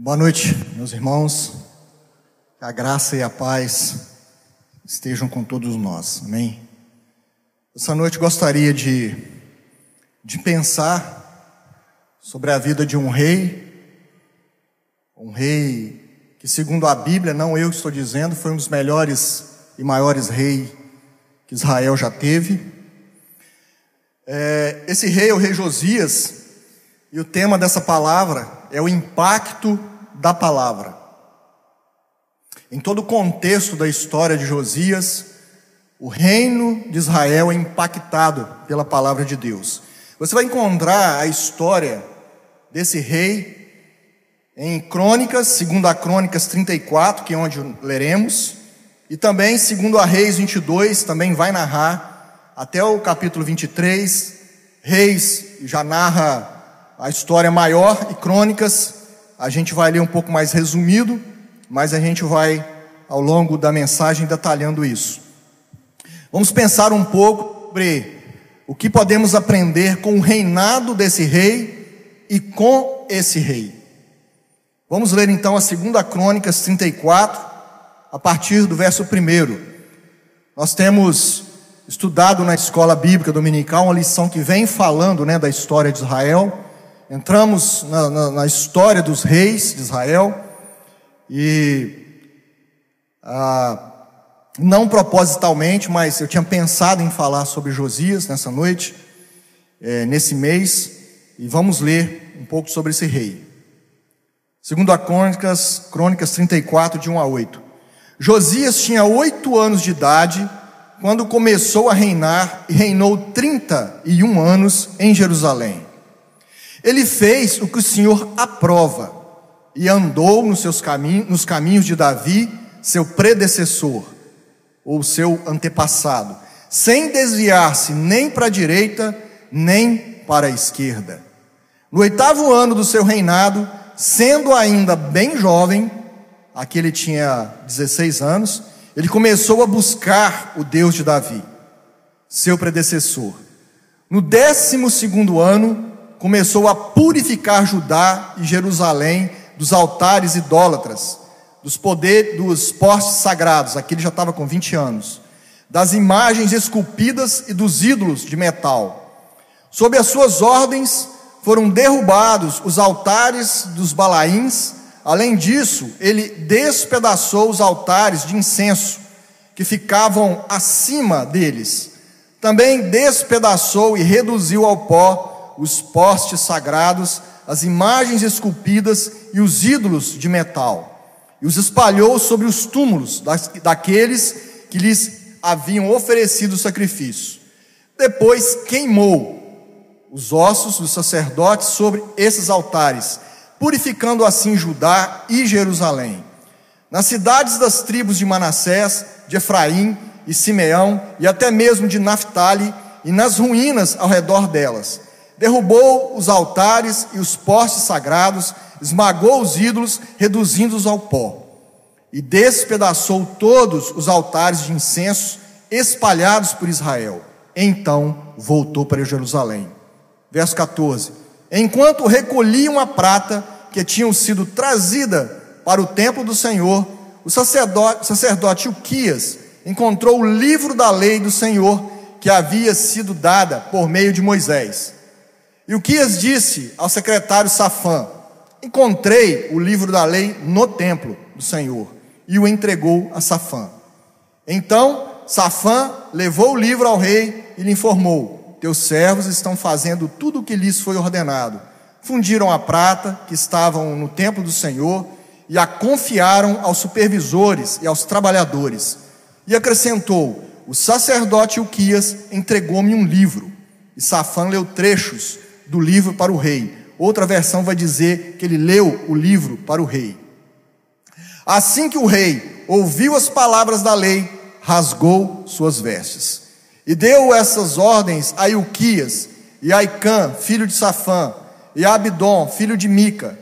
Boa noite, meus irmãos. Que a graça e a paz estejam com todos nós. Amém. Essa noite gostaria de, de pensar sobre a vida de um rei, um rei que, segundo a Bíblia, não eu estou dizendo, foi um dos melhores e maiores reis que Israel já teve. É, esse rei é o rei Josias, e o tema dessa palavra é o impacto da palavra. Em todo o contexto da história de Josias, o reino de Israel é impactado pela palavra de Deus. Você vai encontrar a história desse rei em Crônicas, segundo a Crônicas 34, que é onde leremos, e também segundo a Reis 22, também vai narrar até o capítulo 23, Reis já narra a história maior e crônicas, a gente vai ler um pouco mais resumido, mas a gente vai, ao longo da mensagem, detalhando isso. Vamos pensar um pouco sobre o que podemos aprender com o reinado desse rei e com esse rei. Vamos ler então a segunda Crônicas 34, a partir do verso 1. Nós temos estudado na escola bíblica dominical uma lição que vem falando né, da história de Israel entramos na, na, na história dos reis de Israel e ah, não propositalmente, mas eu tinha pensado em falar sobre Josias nessa noite, é, nesse mês, e vamos ler um pouco sobre esse rei. Segundo a Crônicas, Crônicas 34, de 1 a 8. Josias tinha oito anos de idade quando começou a reinar e reinou 31 anos em Jerusalém. Ele fez o que o Senhor aprova e andou nos, seus caminhos, nos caminhos de Davi, seu predecessor, ou seu antepassado, sem desviar-se nem para a direita, nem para a esquerda. No oitavo ano do seu reinado, sendo ainda bem jovem, aqui ele tinha 16 anos, ele começou a buscar o Deus de Davi, seu predecessor. No décimo segundo ano, começou a purificar Judá e Jerusalém dos altares idólatras, dos poderes, dos postes sagrados, aqui ele já estava com 20 anos, das imagens esculpidas e dos ídolos de metal. Sob as suas ordens foram derrubados os altares dos balaíns, além disso, ele despedaçou os altares de incenso que ficavam acima deles. Também despedaçou e reduziu ao pó os postes sagrados, as imagens esculpidas e os ídolos de metal, e os espalhou sobre os túmulos daqueles que lhes haviam oferecido sacrifício. Depois queimou os ossos dos sacerdotes sobre esses altares, purificando assim Judá e Jerusalém. Nas cidades das tribos de Manassés, de Efraim e Simeão, e até mesmo de Naphtali, e nas ruínas ao redor delas derrubou os altares e os postes sagrados, esmagou os ídolos, reduzindo-os ao pó, e despedaçou todos os altares de incenso espalhados por Israel. Então voltou para Jerusalém. Verso 14: Enquanto recolhiam a prata que tinham sido trazida para o templo do Senhor, o sacerdote, sacerdote Uquias encontrou o livro da lei do Senhor que havia sido dada por meio de Moisés. E o Quias disse ao secretário Safã: Encontrei o livro da lei no templo do Senhor, e o entregou a Safã. Então Safã levou o livro ao rei e lhe informou: Teus servos estão fazendo tudo o que lhes foi ordenado. Fundiram a prata que estavam no templo do Senhor e a confiaram aos supervisores e aos trabalhadores. E acrescentou: O sacerdote Uquias entregou-me um livro. E Safã leu trechos do livro para o rei. Outra versão vai dizer que ele leu o livro para o rei. Assim que o rei ouviu as palavras da lei, rasgou suas vestes. E deu essas ordens a Ilquias e a Icã, filho de Safã, e a Abidom, filho de Mica,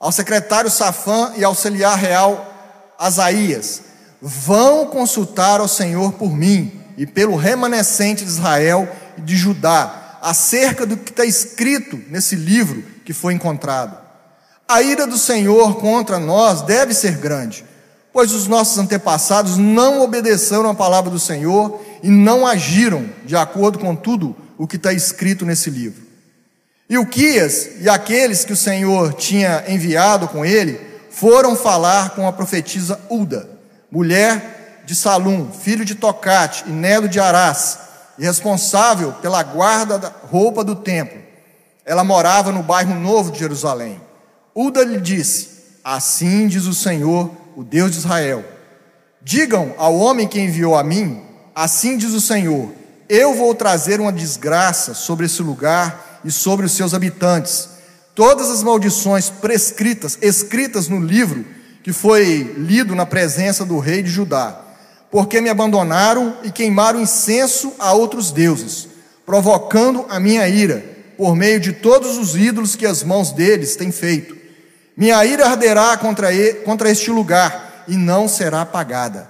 ao secretário Safã e auxiliar real Asaías: Vão consultar ao Senhor por mim e pelo remanescente de Israel e de Judá, acerca do que está escrito nesse livro que foi encontrado. A ira do Senhor contra nós deve ser grande, pois os nossos antepassados não obedeceram a palavra do Senhor e não agiram de acordo com tudo o que está escrito nesse livro. E o Quias e aqueles que o Senhor tinha enviado com ele foram falar com a profetisa Uda, mulher de Salum, filho de Tocate e neto de Arás, e responsável pela guarda da roupa do templo. Ela morava no bairro Novo de Jerusalém. Uda lhe disse: Assim diz o Senhor, o Deus de Israel: Digam ao homem que enviou a mim, assim diz o Senhor: Eu vou trazer uma desgraça sobre esse lugar e sobre os seus habitantes. Todas as maldições prescritas, escritas no livro que foi lido na presença do rei de Judá, porque me abandonaram e queimaram incenso a outros deuses, provocando a minha ira, por meio de todos os ídolos que as mãos deles têm feito. Minha ira arderá contra, ele, contra este lugar e não será apagada.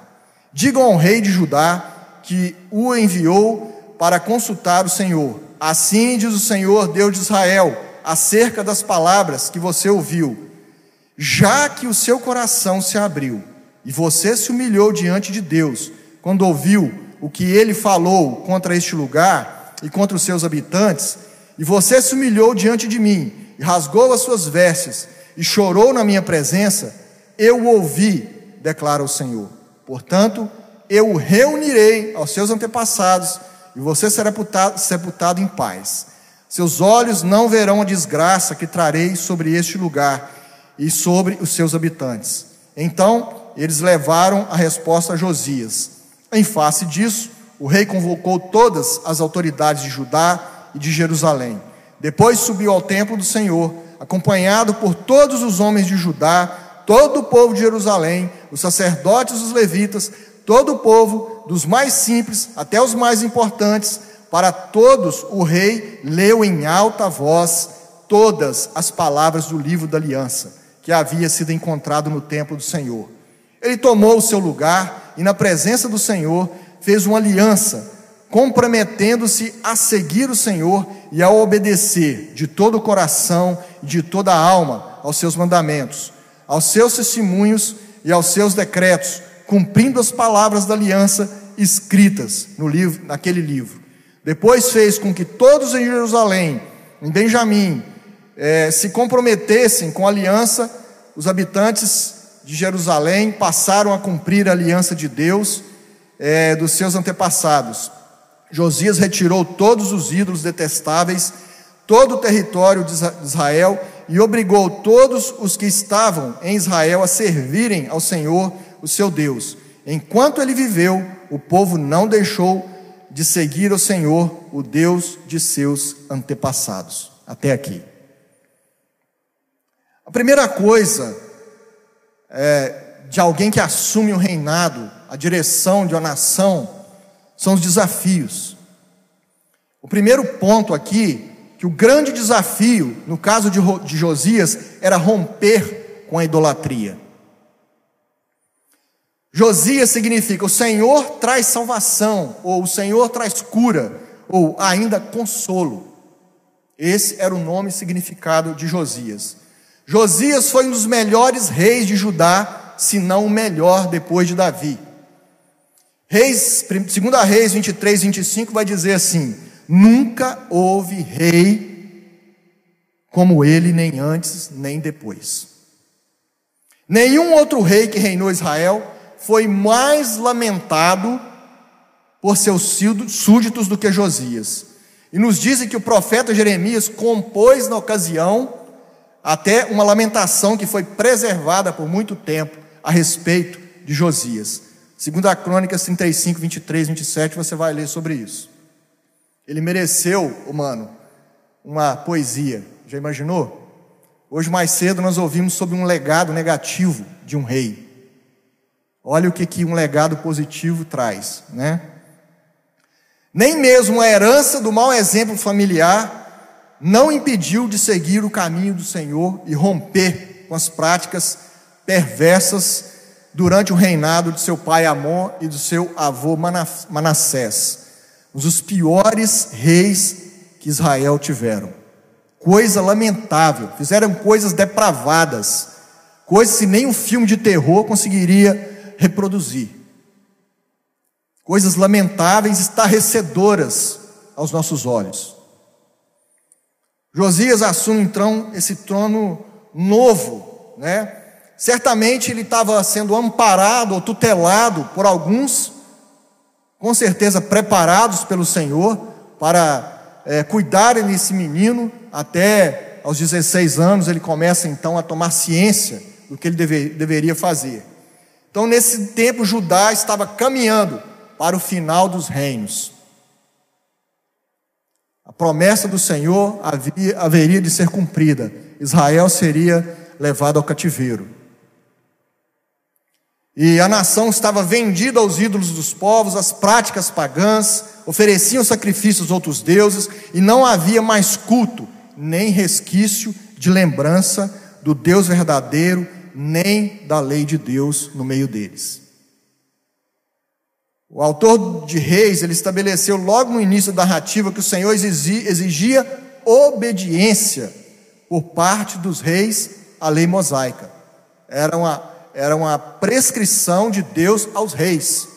Digam ao rei de Judá que o enviou para consultar o Senhor. Assim diz o Senhor, Deus de Israel, acerca das palavras que você ouviu. Já que o seu coração se abriu e você se humilhou diante de Deus, quando ouviu o que ele falou contra este lugar e contra os seus habitantes, e você se humilhou diante de mim e rasgou as suas vestes e chorou na minha presença, eu o ouvi, declara o Senhor. Portanto, eu o reunirei aos seus antepassados e você será sepultado, sepultado em paz. Seus olhos não verão a desgraça que trarei sobre este lugar e sobre os seus habitantes. Então eles levaram a resposta a Josias. Em face disso, o rei convocou todas as autoridades de Judá e de Jerusalém. Depois subiu ao templo do Senhor acompanhado por todos os homens de Judá, todo o povo de Jerusalém, os sacerdotes, os levitas, todo o povo, dos mais simples até os mais importantes, para todos o rei leu em alta voz todas as palavras do livro da aliança que havia sido encontrado no templo do Senhor. Ele tomou o seu lugar e, na presença do Senhor, fez uma aliança comprometendo-se a seguir o Senhor e a obedecer de todo o coração e de toda a alma aos seus mandamentos, aos seus testemunhos e aos seus decretos, cumprindo as palavras da aliança escritas no livro, naquele livro. Depois fez com que todos em Jerusalém, em Benjamim, eh, se comprometessem com a aliança, os habitantes de Jerusalém passaram a cumprir a aliança de Deus eh, dos seus antepassados. Josias retirou todos os ídolos detestáveis, todo o território de Israel e obrigou todos os que estavam em Israel a servirem ao Senhor, o seu Deus. Enquanto ele viveu, o povo não deixou de seguir o Senhor, o Deus de seus antepassados. Até aqui. A primeira coisa é, de alguém que assume o reinado, a direção de uma nação, são os desafios. O primeiro ponto aqui, que o grande desafio, no caso de, de Josias, era romper com a idolatria. Josias significa o Senhor traz salvação, ou o Senhor traz cura, ou ainda consolo. Esse era o nome e significado de Josias. Josias foi um dos melhores reis de Judá, se não o melhor depois de Davi. Reis, 2 Reis 23, 25 vai dizer assim: Nunca houve rei como ele, nem antes, nem depois. Nenhum outro rei que reinou Israel foi mais lamentado por seus súditos do que Josias. E nos dizem que o profeta Jeremias compôs na ocasião até uma lamentação que foi preservada por muito tempo a respeito de Josias. Segundo a Crônicas 35, 23, 27, você vai ler sobre isso. Ele mereceu, humano, uma poesia. Já imaginou? Hoje mais cedo nós ouvimos sobre um legado negativo de um rei. Olha o que, que um legado positivo traz, né? Nem mesmo a herança do mau exemplo familiar não impediu de seguir o caminho do Senhor e romper com as práticas perversas durante o reinado de seu pai Amon e do seu avô Manassés, um dos piores reis que Israel tiveram. coisa lamentável, fizeram coisas depravadas, coisas que nem um filme de terror conseguiria reproduzir. Coisas lamentáveis, estarrecedoras aos nossos olhos. Josias assume então esse trono novo, né? Certamente ele estava sendo amparado ou tutelado por alguns, com certeza preparados pelo Senhor para é, cuidarem desse menino, até aos 16 anos ele começa então a tomar ciência do que ele deve, deveria fazer. Então, nesse tempo, Judá estava caminhando para o final dos reinos. A promessa do Senhor havia, haveria de ser cumprida. Israel seria levado ao cativeiro. E a nação estava vendida aos ídolos dos povos, às práticas pagãs, ofereciam sacrifícios a outros deuses, e não havia mais culto, nem resquício de lembrança do Deus verdadeiro, nem da lei de Deus no meio deles. O autor de Reis, ele estabeleceu logo no início da narrativa que o Senhor exigia obediência por parte dos reis à lei mosaica. Era uma, era uma prescrição de Deus aos reis.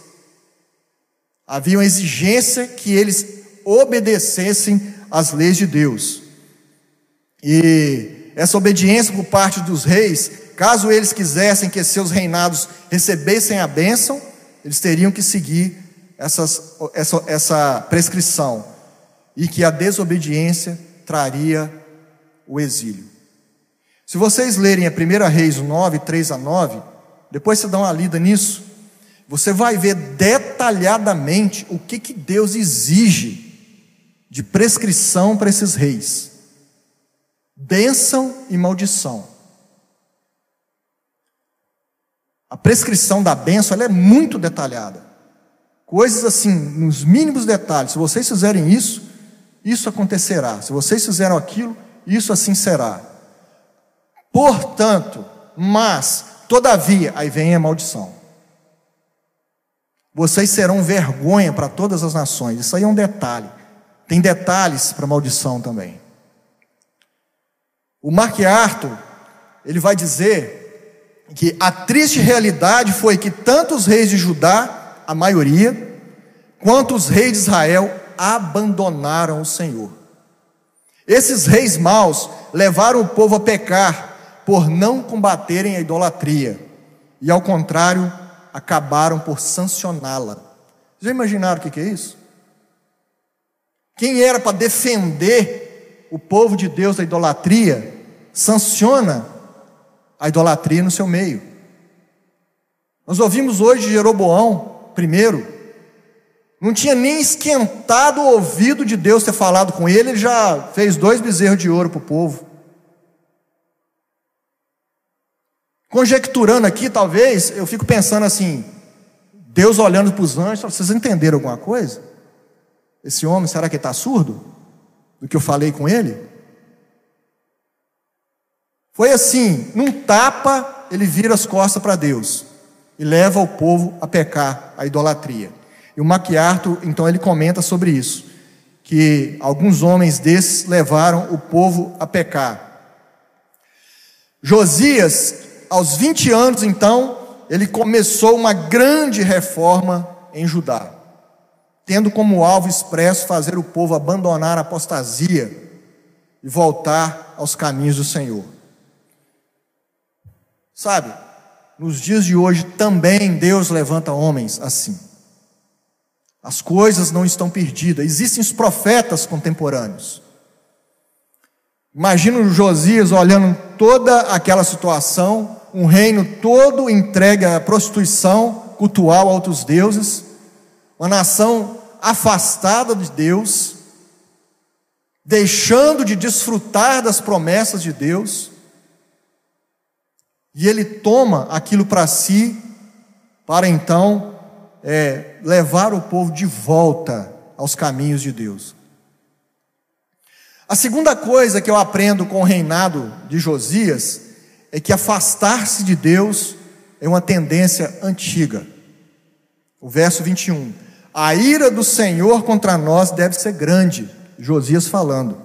Havia uma exigência que eles obedecessem às leis de Deus. E essa obediência por parte dos reis, caso eles quisessem que seus reinados recebessem a bênção, eles teriam que seguir essas, essa, essa prescrição, e que a desobediência traria o exílio. Se vocês lerem a 1 Reis 9, 3 a 9, depois você dá uma lida nisso, você vai ver detalhadamente o que, que Deus exige de prescrição para esses reis: bênção e maldição. A prescrição da bênção ela é muito detalhada. Coisas assim, nos mínimos detalhes. Se vocês fizerem isso, isso acontecerá. Se vocês fizeram aquilo, isso assim será. Portanto, mas, todavia, aí vem a maldição. Vocês serão vergonha para todas as nações. Isso aí é um detalhe. Tem detalhes para maldição também. O Mark Arthur, ele vai dizer que a triste realidade foi que tanto os reis de Judá, a maioria, quanto os reis de Israel abandonaram o Senhor. Esses reis maus levaram o povo a pecar por não combaterem a idolatria e, ao contrário, acabaram por sancioná-la. Já imaginaram o que é isso? Quem era para defender o povo de Deus da idolatria, sanciona a idolatria no seu meio. Nós ouvimos hoje Jeroboão, primeiro, não tinha nem esquentado o ouvido de Deus ter falado com ele, ele já fez dois bezerros de ouro para o povo. Conjecturando aqui, talvez, eu fico pensando assim: Deus olhando para os anjos, vocês entenderam alguma coisa? Esse homem, será que está surdo? Do que eu falei com ele? Foi assim, num tapa, ele vira as costas para Deus e leva o povo a pecar, a idolatria. E o MacArthur, então, ele comenta sobre isso, que alguns homens desses levaram o povo a pecar. Josias, aos 20 anos, então, ele começou uma grande reforma em Judá, tendo como alvo expresso fazer o povo abandonar a apostasia e voltar aos caminhos do Senhor. Sabe, nos dias de hoje também Deus levanta homens assim. As coisas não estão perdidas, existem os profetas contemporâneos. Imagina o Josias olhando toda aquela situação, um reino todo entregue à prostituição cultual a outros deuses, uma nação afastada de Deus, deixando de desfrutar das promessas de Deus, e ele toma aquilo para si, para então é, levar o povo de volta aos caminhos de Deus. A segunda coisa que eu aprendo com o reinado de Josias é que afastar-se de Deus é uma tendência antiga. O verso 21. A ira do Senhor contra nós deve ser grande, Josias falando.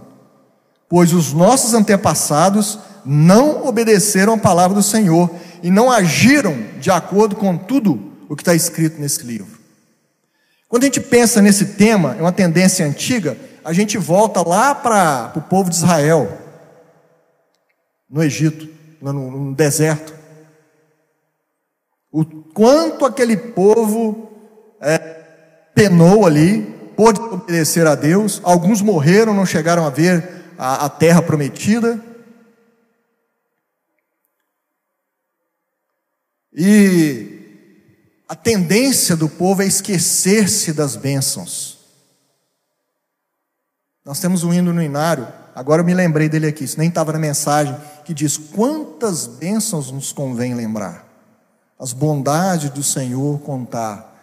pois os nossos antepassados não obedeceram a palavra do Senhor e não agiram de acordo com tudo o que está escrito nesse livro. Quando a gente pensa nesse tema, é uma tendência antiga, a gente volta lá para o povo de Israel, no Egito, no, no deserto. O quanto aquele povo é, penou ali, pôde obedecer a Deus, alguns morreram, não chegaram a ver a, a terra prometida. E a tendência do povo é esquecer-se das bênçãos. Nós temos um hino no inário, agora eu me lembrei dele aqui, isso nem estava na mensagem, que diz: Quantas bênçãos nos convém lembrar, as bondades do Senhor contar.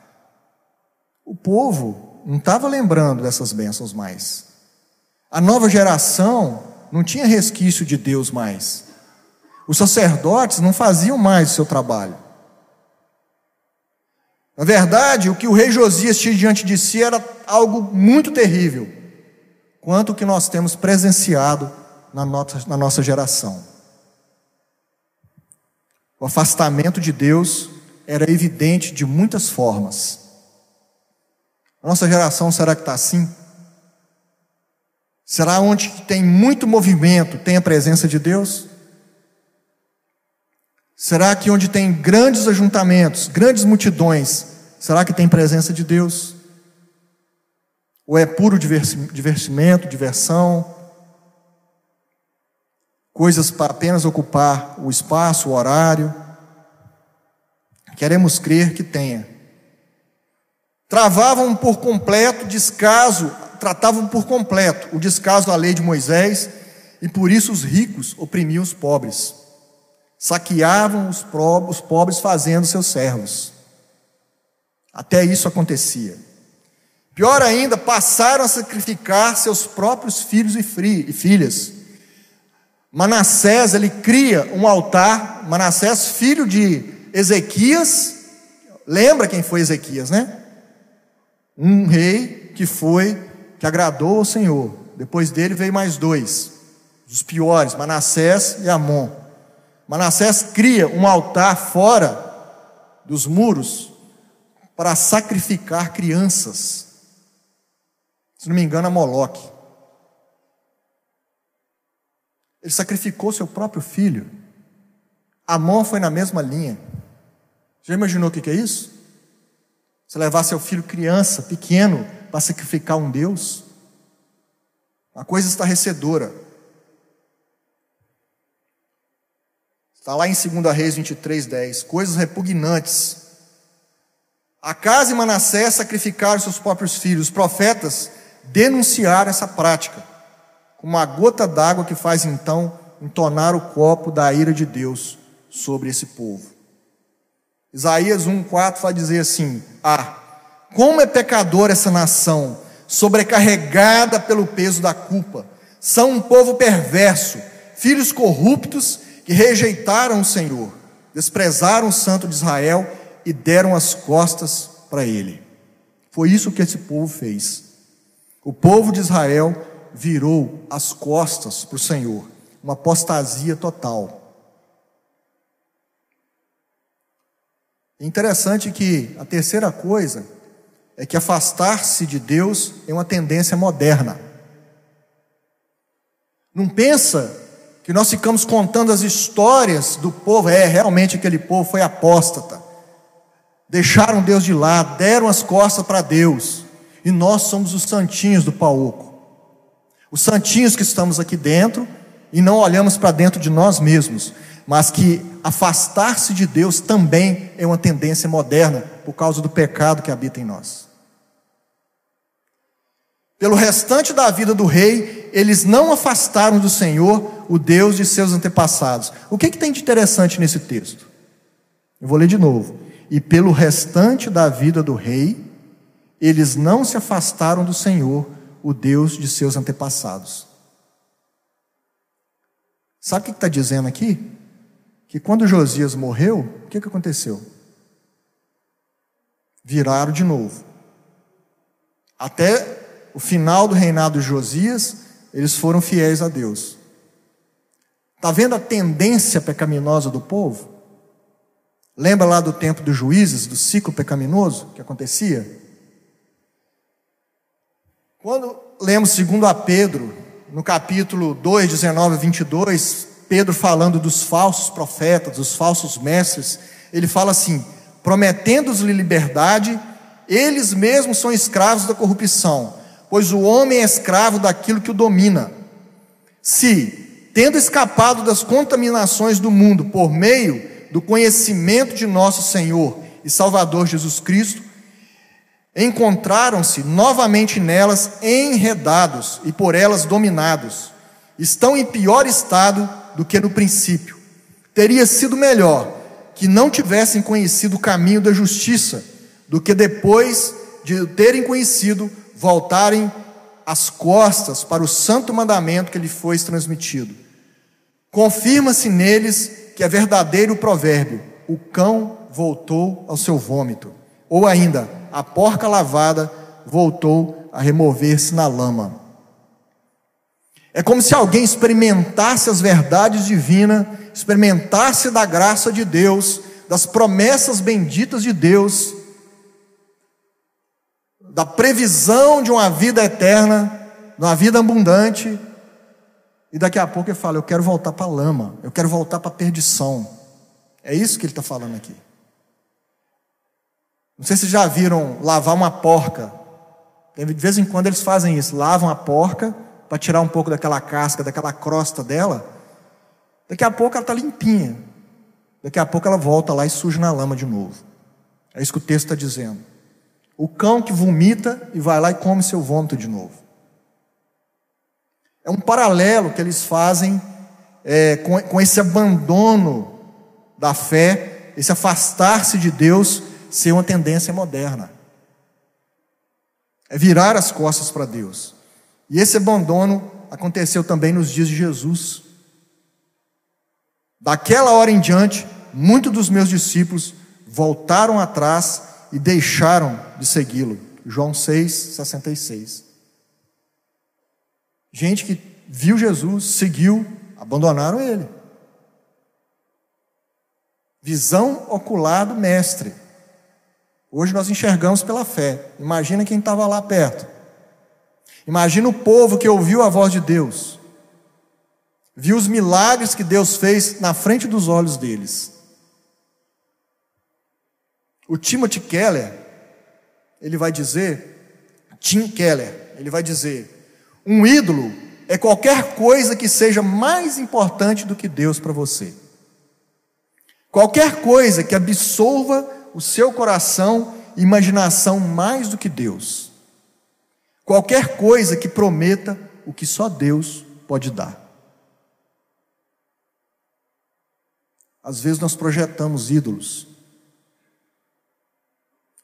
O povo não estava lembrando dessas bênçãos mais. A nova geração não tinha resquício de Deus mais. Os sacerdotes não faziam mais o seu trabalho. Na verdade, o que o rei Josias tinha diante de si era algo muito terrível, quanto o que nós temos presenciado na nossa, na nossa geração. O afastamento de Deus era evidente de muitas formas. A nossa geração será que está assim? Será onde tem muito movimento tem a presença de Deus? Será que onde tem grandes ajuntamentos, grandes multidões, será que tem presença de Deus? Ou é puro divertimento, diversão? Coisas para apenas ocupar o espaço, o horário? Queremos crer que tenha. Travavam por completo descaso, tratavam por completo o descaso da lei de Moisés, e por isso os ricos oprimiam os pobres saqueavam os pobres fazendo seus servos. Até isso acontecia. Pior ainda, passaram a sacrificar seus próprios filhos e filhas. Manassés, ele cria um altar, Manassés, filho de Ezequias, lembra quem foi Ezequias, né? Um rei que foi, que agradou ao Senhor. Depois dele veio mais dois, os piores, Manassés e Amon. Manassés cria um altar fora dos muros para sacrificar crianças. Se não me engano, a Moloque. Ele sacrificou seu próprio filho. Amon foi na mesma linha. Já imaginou o que é isso? Você levar seu filho criança, pequeno, para sacrificar um Deus? Uma coisa estarrecedora. Está lá em 2 Reis 23, 10. Coisas repugnantes. A casa e Manassés sacrificaram seus próprios filhos. Os profetas denunciaram essa prática. Como uma gota d'água que faz então entonar o copo da ira de Deus sobre esse povo. Isaías 1,4 vai dizer assim: Ah, como é pecador essa nação, sobrecarregada pelo peso da culpa. São um povo perverso, filhos corruptos que rejeitaram o Senhor, desprezaram o Santo de Israel e deram as costas para ele. Foi isso que esse povo fez. O povo de Israel virou as costas para o Senhor, uma apostasia total. É interessante que a terceira coisa é que afastar-se de Deus é uma tendência moderna. Não pensa que nós ficamos contando as histórias do povo, é, realmente aquele povo foi apóstata. Deixaram Deus de lado, deram as costas para Deus. E nós somos os santinhos do pauco. Os santinhos que estamos aqui dentro e não olhamos para dentro de nós mesmos, mas que afastar-se de Deus também é uma tendência moderna por causa do pecado que habita em nós. Pelo restante da vida do rei, eles não afastaram do Senhor o Deus de seus antepassados. O que, que tem de interessante nesse texto? Eu vou ler de novo. E pelo restante da vida do rei, eles não se afastaram do Senhor, o Deus de seus antepassados. Sabe o que está dizendo aqui? Que quando Josias morreu, o que, que aconteceu? Viraram de novo. Até o final do reinado de Josias, eles foram fiéis a Deus. Está vendo a tendência pecaminosa do povo? Lembra lá do tempo dos juízes, do ciclo pecaminoso que acontecia? Quando lemos segundo a Pedro, no capítulo 2, 19 a 22, Pedro falando dos falsos profetas, dos falsos mestres, ele fala assim: prometendo-lhes liberdade, eles mesmos são escravos da corrupção, pois o homem é escravo daquilo que o domina. Se tendo escapado das contaminações do mundo por meio do conhecimento de nosso Senhor e Salvador Jesus Cristo, encontraram-se novamente nelas enredados e por elas dominados. Estão em pior estado do que no princípio. Teria sido melhor que não tivessem conhecido o caminho da justiça, do que depois de terem conhecido, voltarem as costas para o santo mandamento que lhe foi transmitido. Confirma-se neles que é verdadeiro o provérbio: o cão voltou ao seu vômito. Ou ainda, a porca lavada voltou a remover-se na lama. É como se alguém experimentasse as verdades divinas, experimentasse da graça de Deus, das promessas benditas de Deus, da previsão de uma vida eterna, de uma vida abundante, e daqui a pouco ele fala: Eu quero voltar para a lama, eu quero voltar para a perdição. É isso que ele está falando aqui. Não sei se já viram lavar uma porca. De vez em quando eles fazem isso: lavam a porca para tirar um pouco daquela casca, daquela crosta dela. Daqui a pouco ela está limpinha. Daqui a pouco ela volta lá e suja na lama de novo. É isso que o texto está dizendo. O cão que vomita e vai lá e come seu vômito de novo. É um paralelo que eles fazem é, com, com esse abandono da fé, esse afastar-se de Deus ser uma tendência moderna. É virar as costas para Deus. E esse abandono aconteceu também nos dias de Jesus. Daquela hora em diante, muitos dos meus discípulos voltaram atrás e deixaram de segui-lo. João 6, 66. Gente que viu Jesus, seguiu, abandonaram ele. Visão ocular do mestre. Hoje nós enxergamos pela fé. Imagina quem estava lá perto. Imagina o povo que ouviu a voz de Deus. Viu os milagres que Deus fez na frente dos olhos deles. O Timothy Keller, ele vai dizer, Tim Keller, ele vai dizer: um ídolo é qualquer coisa que seja mais importante do que Deus para você. Qualquer coisa que absolva o seu coração e imaginação mais do que Deus. Qualquer coisa que prometa o que só Deus pode dar. Às vezes nós projetamos ídolos.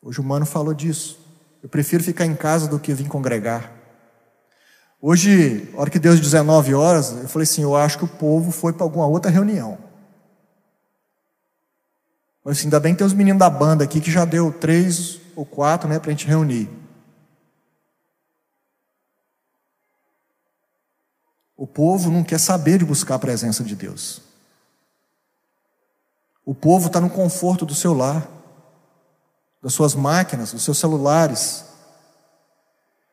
Hoje o Mano falou disso. Eu prefiro ficar em casa do que vir congregar. Hoje, a hora que deu as 19 horas, eu falei assim: eu acho que o povo foi para alguma outra reunião. Mas assim, ainda bem que tem os meninos da banda aqui que já deu três ou quatro, né, para a gente reunir. O povo não quer saber de buscar a presença de Deus. O povo está no conforto do seu lar, das suas máquinas, dos seus celulares,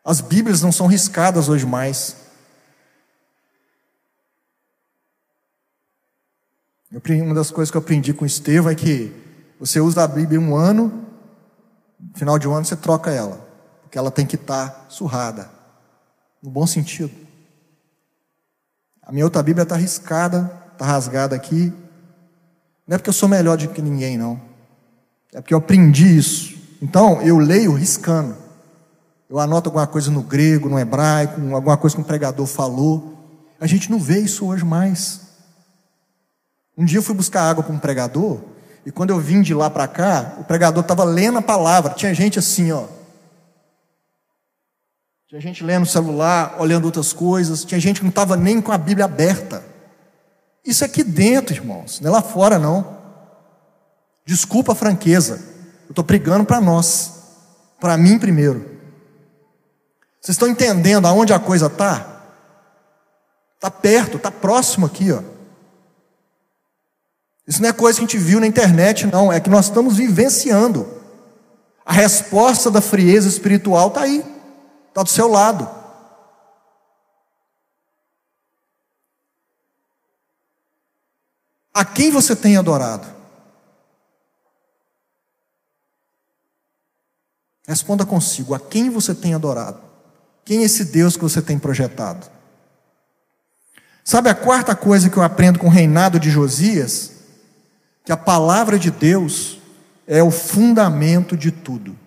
as Bíblias não são riscadas hoje mais. Uma das coisas que eu aprendi com o Estevão é que você usa a Bíblia um ano, no final de um ano você troca ela, porque ela tem que estar surrada, no bom sentido. A minha outra Bíblia está riscada, está rasgada aqui. Não é porque eu sou melhor do que ninguém, não. É porque eu aprendi isso. Então, eu leio riscando. Eu anoto alguma coisa no grego, no hebraico, alguma coisa que um pregador falou. A gente não vê isso hoje mais. Um dia eu fui buscar água para um pregador, e quando eu vim de lá para cá, o pregador estava lendo a palavra. Tinha gente assim, ó. Tinha gente lendo o celular, olhando outras coisas. Tinha gente que não estava nem com a Bíblia aberta. Isso é aqui dentro, irmãos, não é lá fora, não. Desculpa a franqueza. Eu estou brigando para nós. Para mim primeiro. Vocês estão entendendo aonde a coisa está? Está perto, está próximo aqui, ó. Isso não é coisa que a gente viu na internet, não. É que nós estamos vivenciando. A resposta da frieza espiritual está aí, está do seu lado. A quem você tem adorado? Responda consigo: a quem você tem adorado? Quem é esse Deus que você tem projetado? Sabe a quarta coisa que eu aprendo com o reinado de Josias? Que a palavra de Deus é o fundamento de tudo.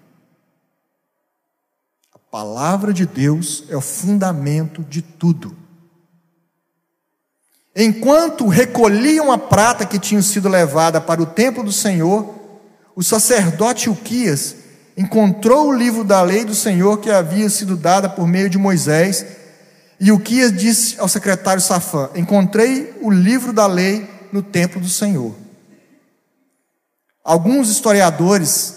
A palavra de Deus é o fundamento de tudo. Enquanto recolhiam a prata que tinha sido levada para o templo do Senhor, o sacerdote Uquias encontrou o livro da lei do Senhor que havia sido dada por meio de Moisés, e o que disse ao secretário Safã: Encontrei o livro da lei no templo do Senhor. Alguns historiadores,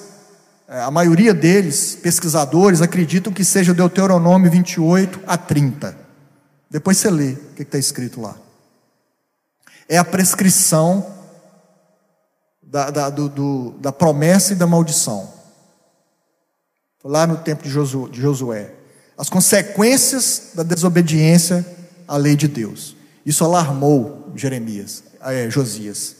é, a maioria deles, pesquisadores, acreditam que seja Deuteronômio 28 a 30. Depois você lê o que está escrito lá. É a prescrição da, da, do, do, da promessa e da maldição lá no tempo de Josué. As consequências da desobediência à lei de Deus. Isso alarmou Jeremias, é, Josias.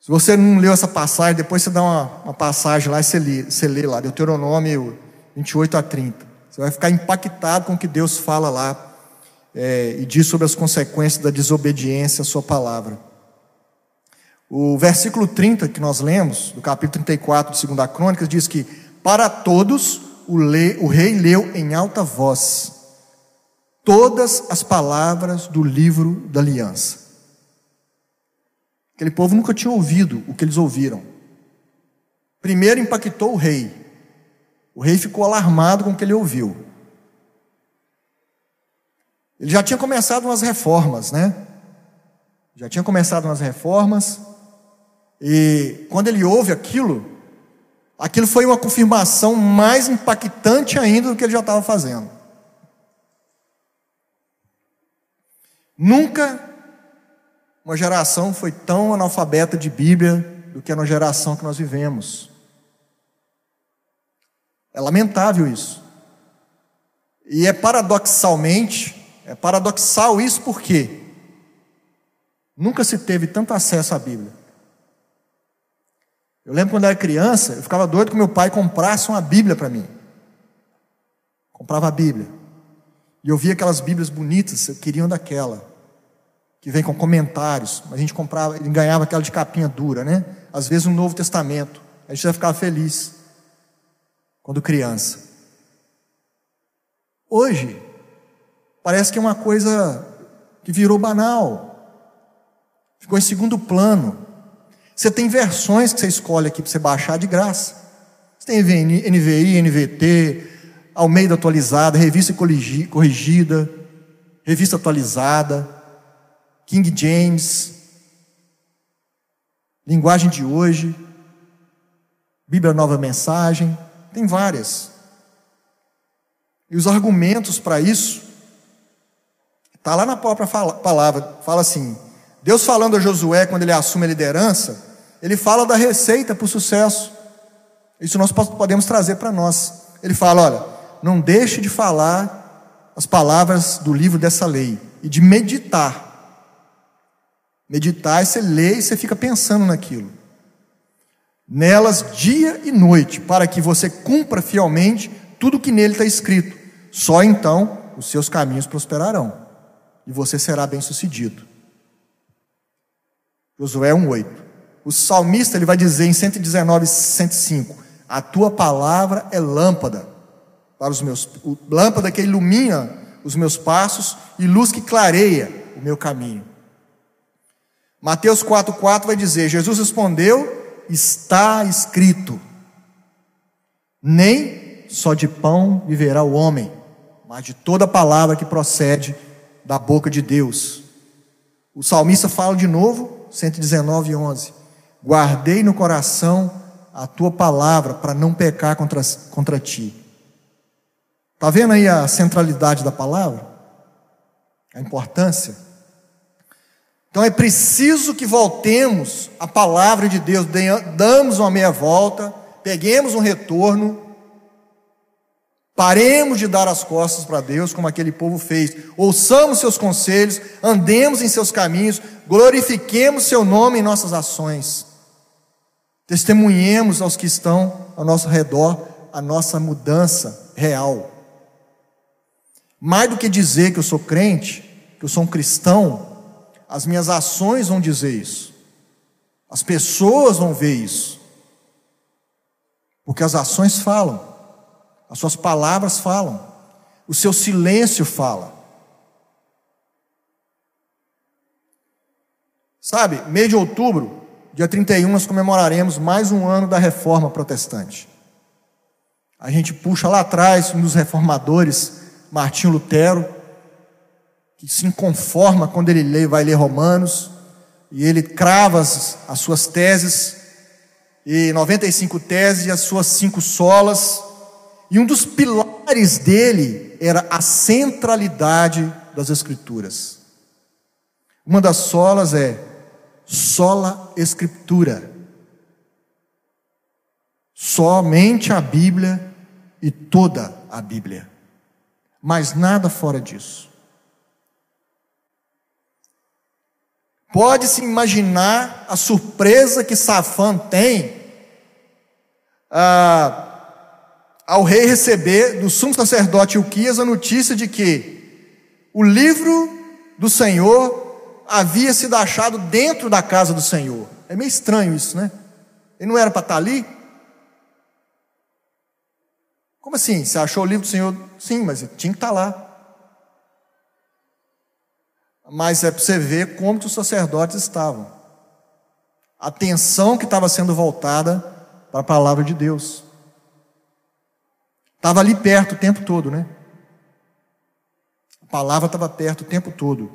Se você não leu essa passagem, depois você dá uma, uma passagem lá e você lê, você lê lá, Deuteronômio 28 a 30. Você vai ficar impactado com o que Deus fala lá é, e diz sobre as consequências da desobediência à sua palavra. O versículo 30 que nós lemos, do capítulo 34 de 2 Crônicas, diz que para todos o, lei, o rei leu em alta voz todas as palavras do livro da aliança. Aquele povo nunca tinha ouvido o que eles ouviram. Primeiro impactou o rei. O rei ficou alarmado com o que ele ouviu. Ele já tinha começado umas reformas, né? Já tinha começado umas reformas. E quando ele ouve aquilo, aquilo foi uma confirmação mais impactante ainda do que ele já estava fazendo. Nunca uma geração foi tão analfabeta de Bíblia do que a geração que nós vivemos. É lamentável isso. E é paradoxalmente, é paradoxal isso porque nunca se teve tanto acesso à Bíblia. Eu lembro quando eu era criança, eu ficava doido que meu pai comprasse uma Bíblia para mim. Comprava a Bíblia. E eu via aquelas Bíblias bonitas, eu queria uma daquela. Que vem com comentários. A gente comprava, ele ganhava aquela de capinha dura, né? Às vezes um Novo Testamento. A gente já ficava feliz. Quando criança. Hoje, parece que é uma coisa que virou banal. Ficou em segundo plano. Você tem versões que você escolhe aqui para você baixar de graça. Você tem NVI, NVT, Almeida atualizada, revista corrigida, revista atualizada, King James, linguagem de hoje, Bíblia Nova Mensagem, tem várias. E os argumentos para isso está lá na própria palavra, fala assim: Deus falando a Josué quando ele assume a liderança, ele fala da receita para o sucesso. Isso nós podemos trazer para nós. Ele fala: olha, não deixe de falar as palavras do livro dessa lei e de meditar. Meditar, você lê e você fica pensando naquilo. Nelas dia e noite, para que você cumpra fielmente tudo que nele está escrito. Só então os seus caminhos prosperarão e você será bem sucedido. Josué 1,8. O salmista ele vai dizer em 119, 105: A tua palavra é lâmpada para os meus, lâmpada que ilumina os meus passos e luz que clareia o meu caminho. Mateus 4,4 vai dizer: Jesus respondeu: Está escrito, nem só de pão viverá o homem, mas de toda palavra que procede da boca de Deus. O salmista fala de novo 119, 11. Guardei no coração a tua palavra para não pecar contra, contra ti. Está vendo aí a centralidade da palavra? A importância? Então é preciso que voltemos à palavra de Deus, damos uma meia volta, peguemos um retorno, paremos de dar as costas para Deus, como aquele povo fez, ouçamos seus conselhos, andemos em seus caminhos, glorifiquemos seu nome em nossas ações, testemunhemos aos que estão ao nosso redor a nossa mudança real. Mais do que dizer que eu sou crente, que eu sou um cristão, as minhas ações vão dizer isso. As pessoas vão ver isso. Porque as ações falam, as suas palavras falam, o seu silêncio fala. Sabe, mês de outubro, dia 31, nós comemoraremos mais um ano da reforma protestante. A gente puxa lá atrás um dos reformadores Martinho Lutero, que se conforma quando ele lê, vai ler Romanos, e ele crava as, as suas teses, e 95 teses e as suas cinco solas, e um dos pilares dele era a centralidade das Escrituras. Uma das solas é sola Escritura. Somente a Bíblia e toda a Bíblia mas nada fora disso. Pode-se imaginar a surpresa que Safã tem ah, ao rei receber do sumo sacerdote Uquias a notícia de que o livro do Senhor havia sido achado dentro da casa do Senhor. É meio estranho isso, né? Ele não era para estar ali? Como assim? Você achou o livro do Senhor? Sim, mas tinha que estar lá. Mas é para você ver como que os sacerdotes estavam. A atenção que estava sendo voltada para a palavra de Deus. Estava ali perto o tempo todo, né? A palavra estava perto o tempo todo.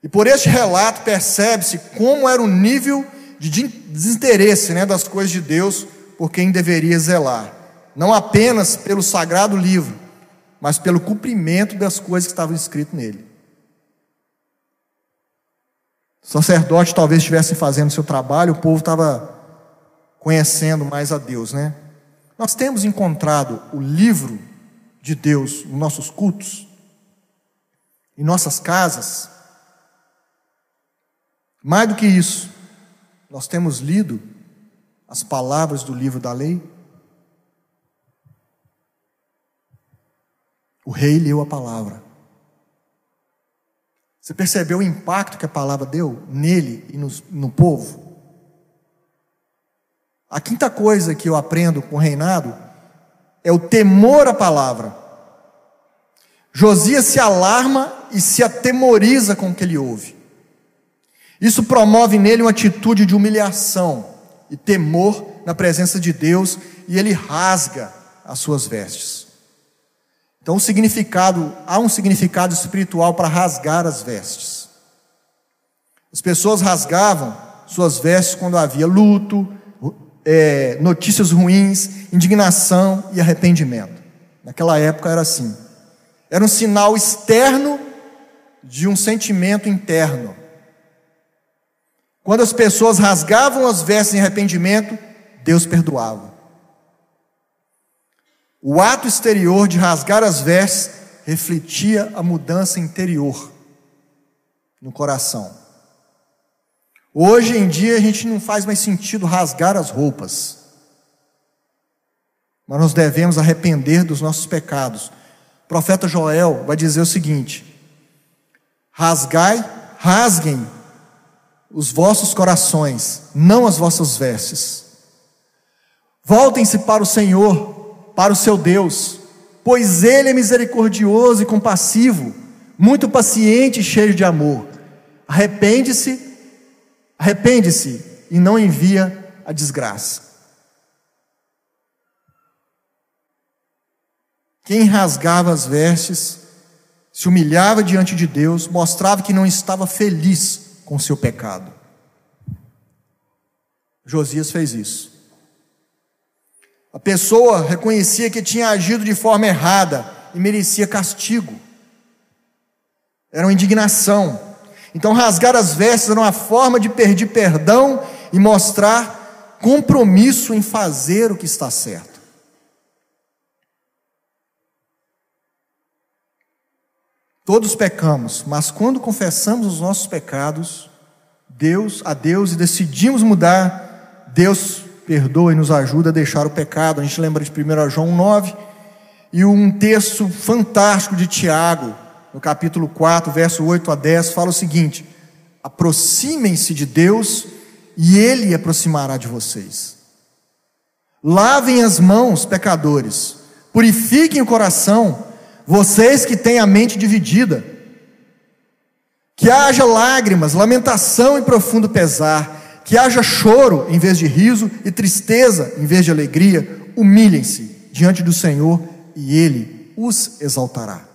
E por este relato percebe-se como era o nível de desinteresse né, das coisas de Deus por quem deveria zelar não apenas pelo sagrado livro, mas pelo cumprimento das coisas que estavam escritas nele. O sacerdote talvez estivesse fazendo seu trabalho, o povo estava conhecendo mais a Deus, né? Nós temos encontrado o livro de Deus nos nossos cultos, em nossas casas. Mais do que isso, nós temos lido as palavras do livro da lei. O rei leu a palavra. Você percebeu o impacto que a palavra deu nele e no, no povo? A quinta coisa que eu aprendo com o reinado é o temor à palavra. Josias se alarma e se atemoriza com o que ele ouve. Isso promove nele uma atitude de humilhação e temor na presença de Deus e ele rasga as suas vestes. Então, o significado, há um significado espiritual para rasgar as vestes. As pessoas rasgavam suas vestes quando havia luto, é, notícias ruins, indignação e arrependimento. Naquela época era assim. Era um sinal externo de um sentimento interno. Quando as pessoas rasgavam as vestes em arrependimento, Deus perdoava. O ato exterior de rasgar as vestes refletia a mudança interior no coração. Hoje em dia a gente não faz mais sentido rasgar as roupas, mas nós devemos arrepender dos nossos pecados. O profeta Joel vai dizer o seguinte: rasgai, rasguem os vossos corações, não as vossas vestes. Voltem-se para o Senhor, para o seu Deus, pois Ele é misericordioso e compassivo, muito paciente e cheio de amor. Arrepende-se, arrepende-se e não envia a desgraça. Quem rasgava as vestes, se humilhava diante de Deus, mostrava que não estava feliz com seu pecado. Josias fez isso. A pessoa reconhecia que tinha agido de forma errada e merecia castigo. Era uma indignação. Então, rasgar as vestes era uma forma de pedir perdão e mostrar compromisso em fazer o que está certo. Todos pecamos, mas quando confessamos os nossos pecados, Deus, a Deus e decidimos mudar, Deus perdoa e nos ajuda a deixar o pecado. A gente lembra de 1 João 9 e um texto fantástico de Tiago, no capítulo 4, verso 8 a 10, fala o seguinte: aproximem-se de Deus e Ele aproximará de vocês. Lavem as mãos, pecadores, purifiquem o coração, vocês que têm a mente dividida. Que haja lágrimas, lamentação e profundo pesar, que haja choro em vez de riso e tristeza em vez de alegria. Humilhem-se diante do Senhor e Ele os exaltará.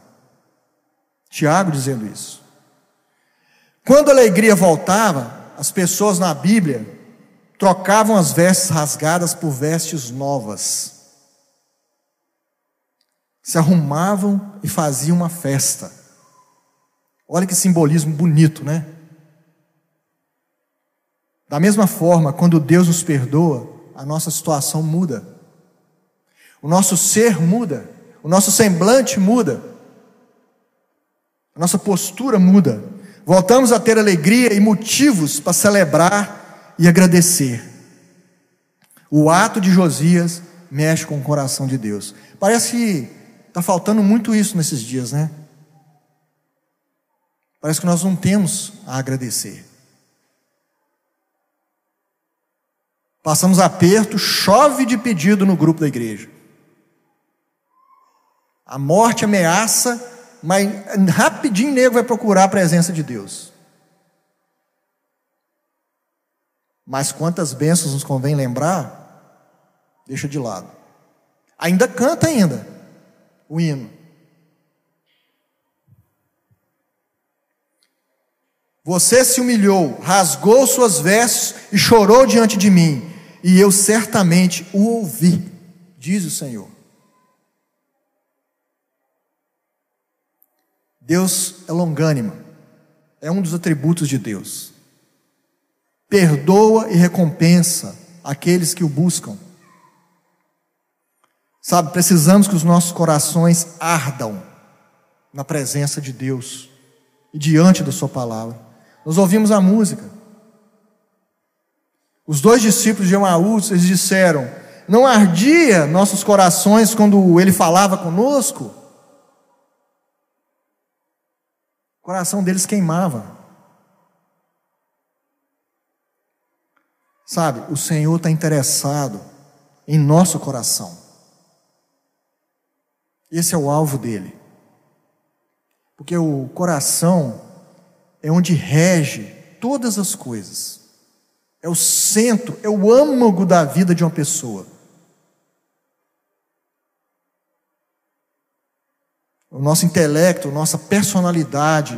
Tiago dizendo isso. Quando a alegria voltava, as pessoas na Bíblia trocavam as vestes rasgadas por vestes novas. Se arrumavam e faziam uma festa. Olha que simbolismo bonito, né? Da mesma forma, quando Deus nos perdoa, a nossa situação muda. O nosso ser muda, o nosso semblante muda. A nossa postura muda. Voltamos a ter alegria e motivos para celebrar e agradecer. O ato de Josias mexe com o coração de Deus. Parece que está faltando muito isso nesses dias, né? Parece que nós não temos a agradecer. Passamos aperto, chove de pedido no grupo da igreja. A morte ameaça mas rapidinho nego vai procurar a presença de Deus. Mas quantas bênçãos nos convém lembrar, deixa de lado. Ainda canta ainda o hino. Você se humilhou, rasgou suas vestes e chorou diante de mim, e eu certamente o ouvi, diz o Senhor. Deus é longânimo, é um dos atributos de Deus. Perdoa e recompensa aqueles que o buscam. Sabe, precisamos que os nossos corações ardam na presença de Deus e diante da Sua palavra. Nós ouvimos a música. Os dois discípulos de Emaús, eles disseram: Não ardia nossos corações quando ele falava conosco? O coração deles queimava. Sabe, o Senhor está interessado em nosso coração. Esse é o alvo dele. Porque o coração é onde rege todas as coisas. É o centro, é o âmago da vida de uma pessoa. O nosso intelecto, nossa personalidade,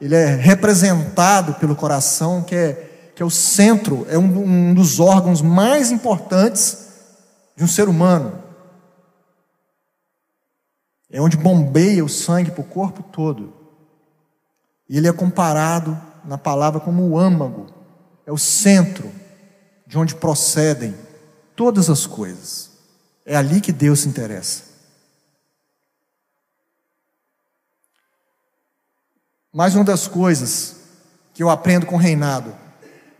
ele é representado pelo coração, que é, que é o centro, é um, um dos órgãos mais importantes de um ser humano. É onde bombeia o sangue para o corpo todo. E ele é comparado na palavra como o âmago, é o centro de onde procedem todas as coisas. É ali que Deus se interessa. Mais uma das coisas que eu aprendo com o reinado: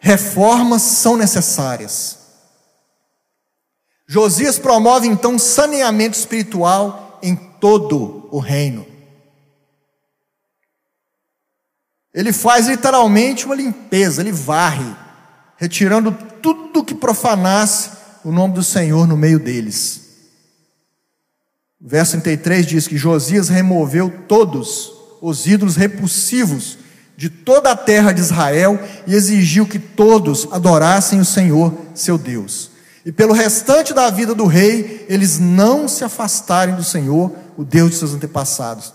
reformas são necessárias. Josias promove então saneamento espiritual em todo o reino. Ele faz literalmente uma limpeza, ele varre, retirando tudo que profanasse o nome do Senhor no meio deles. O verso 33 diz que Josias removeu todos os ídolos repulsivos de toda a terra de Israel e exigiu que todos adorassem o Senhor, seu Deus. E pelo restante da vida do rei, eles não se afastarem do Senhor, o Deus de seus antepassados.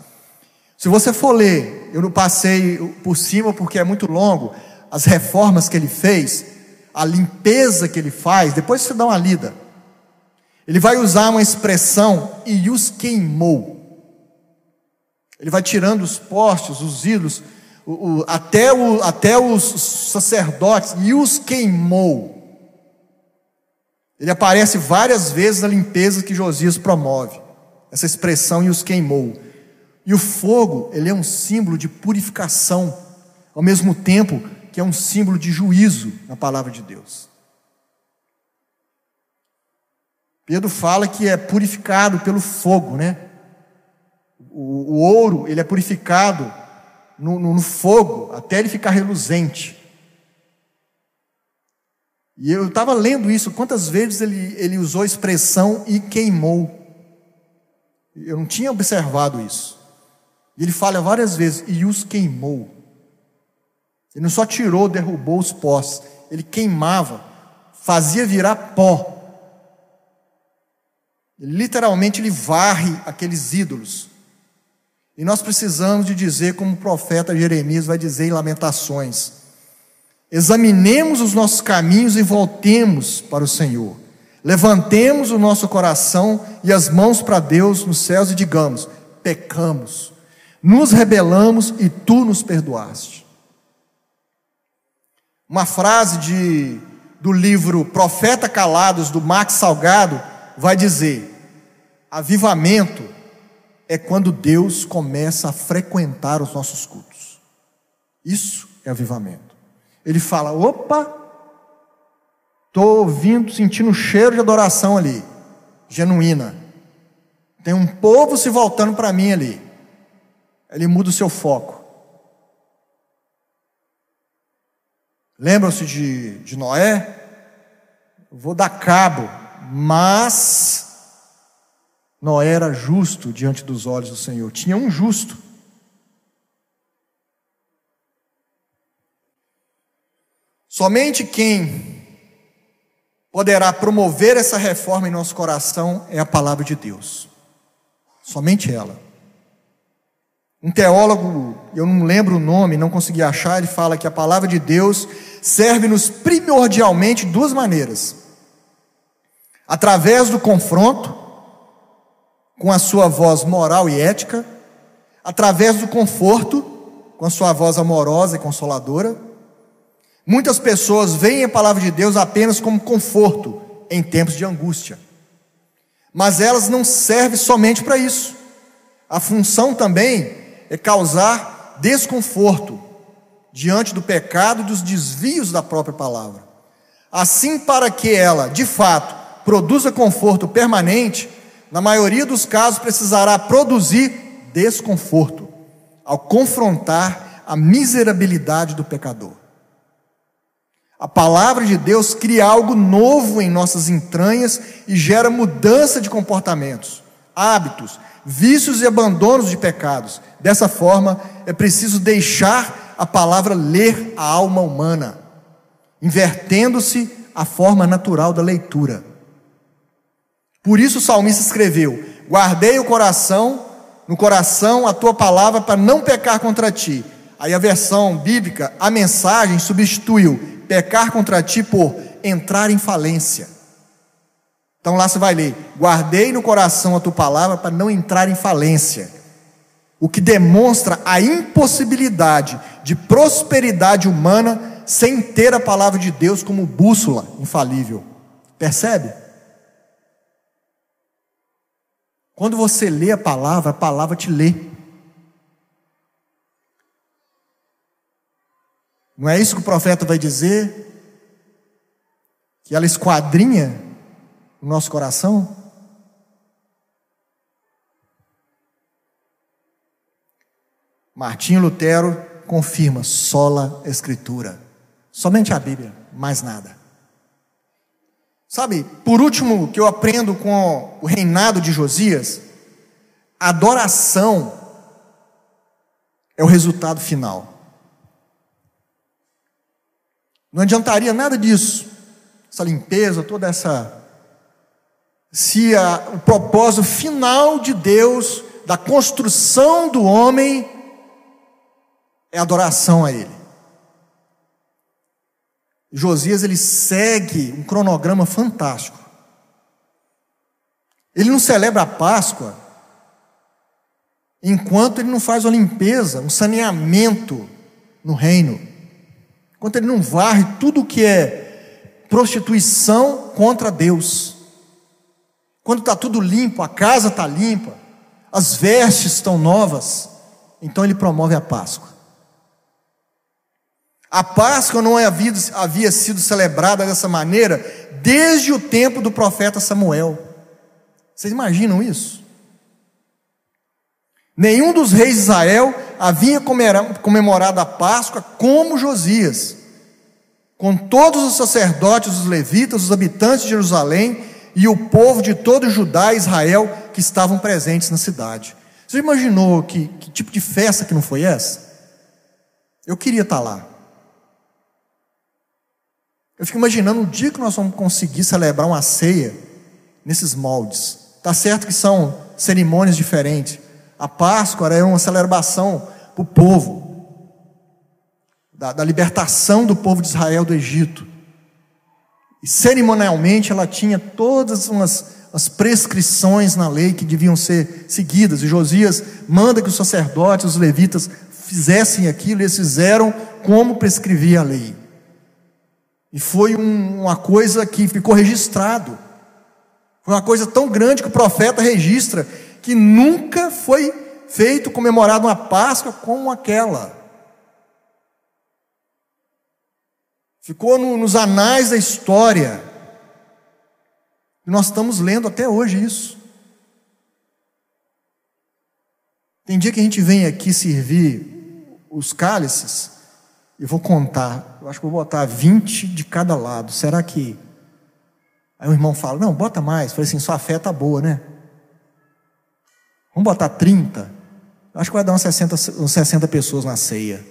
Se você for ler, eu não passei por cima porque é muito longo, as reformas que ele fez, a limpeza que ele faz, depois você dá uma lida. Ele vai usar uma expressão e os queimou. Ele vai tirando os postes, os ídolos, o, o, até, o, até os sacerdotes, e os queimou. Ele aparece várias vezes na limpeza que Josias promove. Essa expressão e os queimou. E o fogo, ele é um símbolo de purificação, ao mesmo tempo que é um símbolo de juízo na palavra de Deus. Pedro fala que é purificado pelo fogo, né? O, o ouro, ele é purificado no, no, no fogo até ele ficar reluzente. E eu estava lendo isso, quantas vezes ele, ele usou a expressão e queimou. Eu não tinha observado isso. E ele fala várias vezes, e os queimou. Ele não só tirou, derrubou os pós, ele queimava, fazia virar pó. Literalmente ele varre aqueles ídolos. E nós precisamos de dizer, como o profeta Jeremias vai dizer em Lamentações: examinemos os nossos caminhos e voltemos para o Senhor. Levantemos o nosso coração e as mãos para Deus nos céus e digamos: pecamos, nos rebelamos e tu nos perdoaste. Uma frase de, do livro Profeta Calados, do Max Salgado, vai dizer: avivamento é quando Deus começa a frequentar os nossos cultos. Isso é avivamento. Ele fala: opa, estou ouvindo, sentindo um cheiro de adoração ali, genuína. Tem um povo se voltando para mim ali. Ele muda o seu foco. Lembram-se de, de Noé? vou dar cabo mas Noé era justo diante dos olhos do Senhor. Tinha um justo. Somente quem poderá promover essa reforma em nosso coração é a palavra de Deus. Somente ela. Um teólogo, eu não lembro o nome, não consegui achar, ele fala que a palavra de Deus serve-nos primordialmente de duas maneiras através do confronto com a sua voz moral e ética, através do conforto com a sua voz amorosa e consoladora. Muitas pessoas veem a palavra de Deus apenas como conforto em tempos de angústia. Mas elas não servem somente para isso. A função também é causar desconforto diante do pecado e dos desvios da própria palavra. Assim, para que ela, de fato, produza conforto permanente, na maioria dos casos precisará produzir desconforto ao confrontar a miserabilidade do pecador. A palavra de Deus cria algo novo em nossas entranhas e gera mudança de comportamentos, hábitos, vícios e abandonos de pecados. Dessa forma, é preciso deixar a palavra ler a alma humana, invertendo-se a forma natural da leitura. Por isso o salmista escreveu: Guardei o coração, no coração a tua palavra para não pecar contra ti. Aí a versão bíblica, a mensagem substituiu pecar contra ti por entrar em falência. Então lá você vai ler: Guardei no coração a tua palavra para não entrar em falência. O que demonstra a impossibilidade de prosperidade humana sem ter a palavra de Deus como bússola infalível. Percebe? Quando você lê a palavra, a palavra te lê. Não é isso que o profeta vai dizer? Que ela esquadrinha o nosso coração? Martinho Lutero confirma: sola Escritura. Somente a Bíblia, mais nada. Sabe, por último, que eu aprendo com o reinado de Josias, adoração é o resultado final. Não adiantaria nada disso, essa limpeza, toda essa. Se a, o propósito final de Deus, da construção do homem, é adoração a Ele. Josias ele segue um cronograma fantástico. Ele não celebra a Páscoa enquanto ele não faz uma limpeza, um saneamento no reino. Enquanto ele não varre tudo que é prostituição contra Deus. Quando está tudo limpo, a casa está limpa, as vestes estão novas, então ele promove a Páscoa. A Páscoa não havia, havia sido celebrada dessa maneira desde o tempo do profeta Samuel. Vocês imaginam isso? Nenhum dos reis de Israel havia comemorado a Páscoa como Josias, com todos os sacerdotes, os levitas, os habitantes de Jerusalém e o povo de todo Judá e Israel que estavam presentes na cidade. Você imaginou que, que tipo de festa que não foi essa? Eu queria estar lá. Eu fico imaginando o dia que nós vamos conseguir celebrar uma ceia nesses moldes. Tá certo que são cerimônias diferentes. A Páscoa era uma celebração para o povo, da, da libertação do povo de Israel do Egito. E cerimonialmente ela tinha todas umas as prescrições na lei que deviam ser seguidas. E Josias manda que os sacerdotes, os levitas, fizessem aquilo, e eles fizeram como prescrevia a lei. E foi um, uma coisa que ficou registrado. Foi uma coisa tão grande que o profeta registra que nunca foi feito comemorado uma Páscoa como aquela. Ficou no, nos anais da história. E nós estamos lendo até hoje isso. Tem dia que a gente vem aqui servir os cálices eu vou contar, eu acho que vou botar 20 de cada lado. Será que. Aí o irmão fala: Não, bota mais. Eu falei assim: Sua fé está boa, né? Vamos botar 30. Eu acho que vai dar uns 60, uns 60 pessoas na ceia.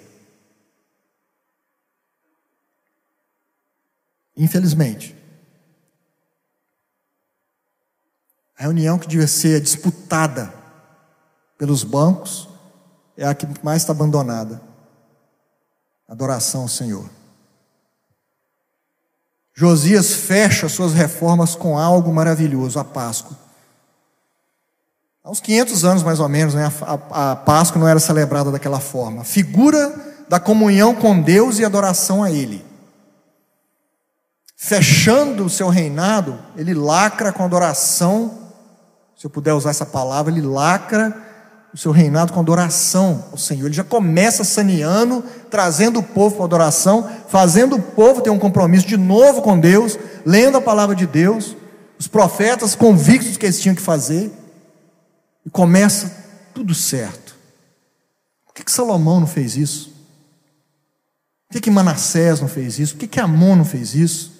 Infelizmente. A reunião que devia ser disputada pelos bancos é a que mais está abandonada. Adoração ao Senhor. Josias fecha suas reformas com algo maravilhoso, a Páscoa. Há uns 500 anos mais ou menos, né, a, a Páscoa não era celebrada daquela forma. Figura da comunhão com Deus e adoração a Ele. Fechando o seu reinado, ele lacra com adoração, se eu puder usar essa palavra, ele lacra o seu reinado com adoração ao Senhor. Ele já começa saneando, trazendo o povo para adoração, fazendo o povo ter um compromisso de novo com Deus, lendo a palavra de Deus, os profetas convictos que eles tinham que fazer, e começa tudo certo. Por que, que Salomão não fez isso? Por que, que Manassés não fez isso? Por que, que Amon não fez isso?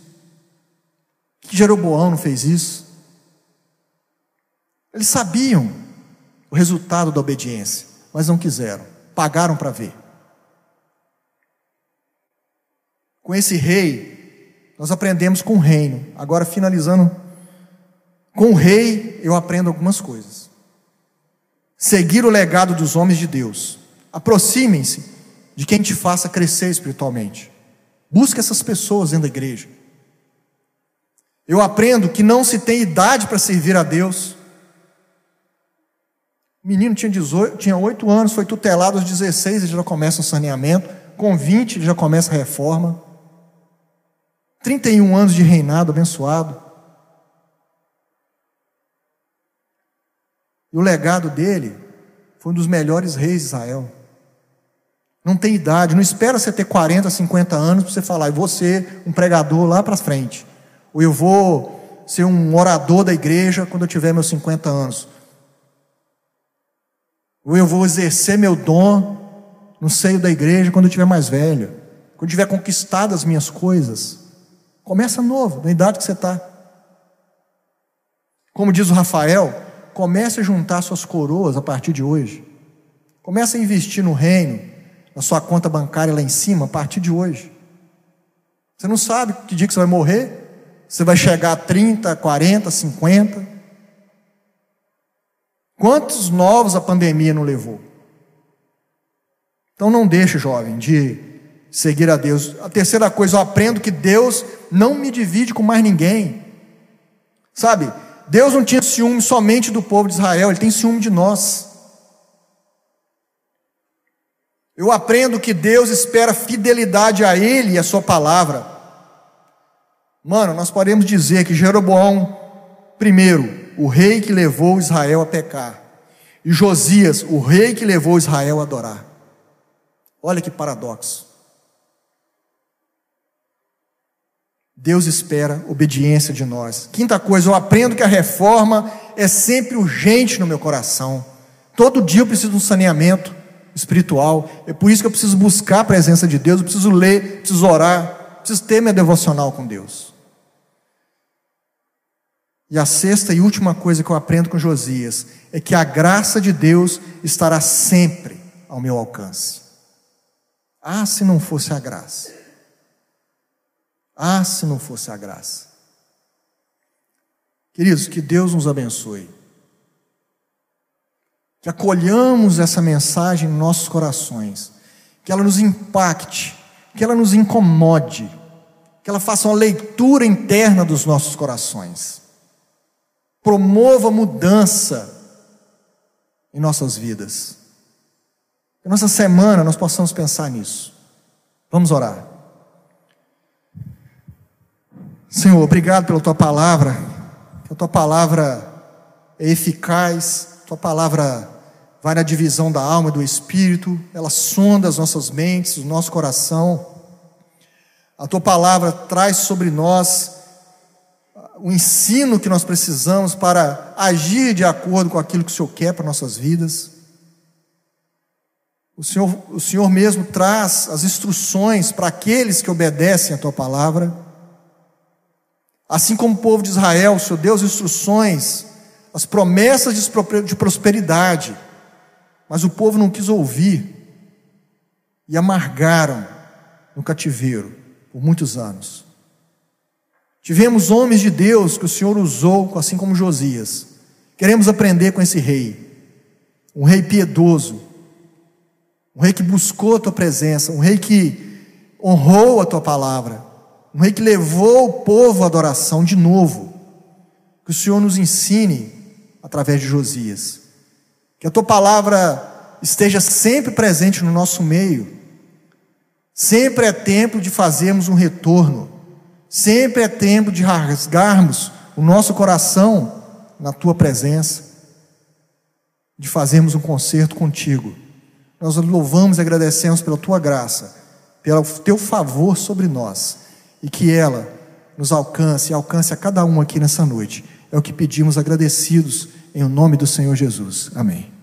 Por que Jeroboão não fez isso? Eles sabiam o resultado da obediência, mas não quiseram, pagaram para ver. Com esse rei, nós aprendemos com o reino. Agora, finalizando, com o rei, eu aprendo algumas coisas. Seguir o legado dos homens de Deus. Aproximem-se de quem te faça crescer espiritualmente. Busque essas pessoas dentro da igreja. Eu aprendo que não se tem idade para servir a Deus. O menino tinha, 18, tinha 8 anos, foi tutelado aos 16, ele já começa o saneamento. Com 20, ele já começa a reforma. 31 anos de reinado abençoado. E o legado dele foi um dos melhores reis de Israel. Não tem idade, não espera você ter 40, 50 anos para você falar, eu vou ser um pregador lá para frente. Ou eu vou ser um orador da igreja quando eu tiver meus 50 anos ou eu vou exercer meu dom no seio da igreja quando eu estiver mais velho, quando eu tiver conquistado as minhas coisas. Começa novo, na idade que você está. Como diz o Rafael, comece a juntar suas coroas a partir de hoje. Comece a investir no reino, na sua conta bancária lá em cima, a partir de hoje. Você não sabe que dia que você vai morrer, você vai chegar a 30, 40, 50. Quantos novos a pandemia não levou? Então não deixe, jovem, de seguir a Deus. A terceira coisa, eu aprendo que Deus não me divide com mais ninguém. Sabe? Deus não tinha ciúme somente do povo de Israel, Ele tem ciúme de nós. Eu aprendo que Deus espera fidelidade a Ele e a Sua palavra. Mano, nós podemos dizer que Jeroboão, primeiro, o rei que levou Israel a pecar, e Josias, o rei que levou Israel a adorar. Olha que paradoxo. Deus espera obediência de nós. Quinta coisa, eu aprendo que a reforma é sempre urgente no meu coração. Todo dia eu preciso de um saneamento espiritual. É por isso que eu preciso buscar a presença de Deus, eu preciso ler, preciso orar, preciso ter minha devocional com Deus. E a sexta e última coisa que eu aprendo com Josias é que a graça de Deus estará sempre ao meu alcance. Ah, se não fosse a graça. Ah, se não fosse a graça. Queridos, que Deus nos abençoe. Que acolhamos essa mensagem em nossos corações. Que ela nos impacte. Que ela nos incomode. Que ela faça uma leitura interna dos nossos corações. Promova mudança em nossas vidas. Que nossa semana nós possamos pensar nisso. Vamos orar. Senhor, obrigado pela tua palavra, que a tua palavra é eficaz, tua palavra vai na divisão da alma e do espírito, ela sonda as nossas mentes, o nosso coração. A tua palavra traz sobre nós o ensino que nós precisamos para agir de acordo com aquilo que o Senhor quer para nossas vidas. O Senhor, o Senhor mesmo traz as instruções para aqueles que obedecem a tua palavra. Assim como o povo de Israel, o Senhor deu as instruções, as promessas de prosperidade, mas o povo não quis ouvir e amargaram no cativeiro por muitos anos. Tivemos homens de Deus que o Senhor usou, assim como Josias. Queremos aprender com esse rei, um rei piedoso, um rei que buscou a tua presença, um rei que honrou a tua palavra um rei que levou o povo à adoração de novo. Que o Senhor nos ensine através de Josias. Que a tua palavra esteja sempre presente no nosso meio. Sempre é tempo de fazermos um retorno. Sempre é tempo de rasgarmos o nosso coração na tua presença. De fazermos um concerto contigo. Nós louvamos e agradecemos pela tua graça, pelo teu favor sobre nós e que ela nos alcance e alcance a cada um aqui nessa noite. É o que pedimos agradecidos em o nome do Senhor Jesus. Amém.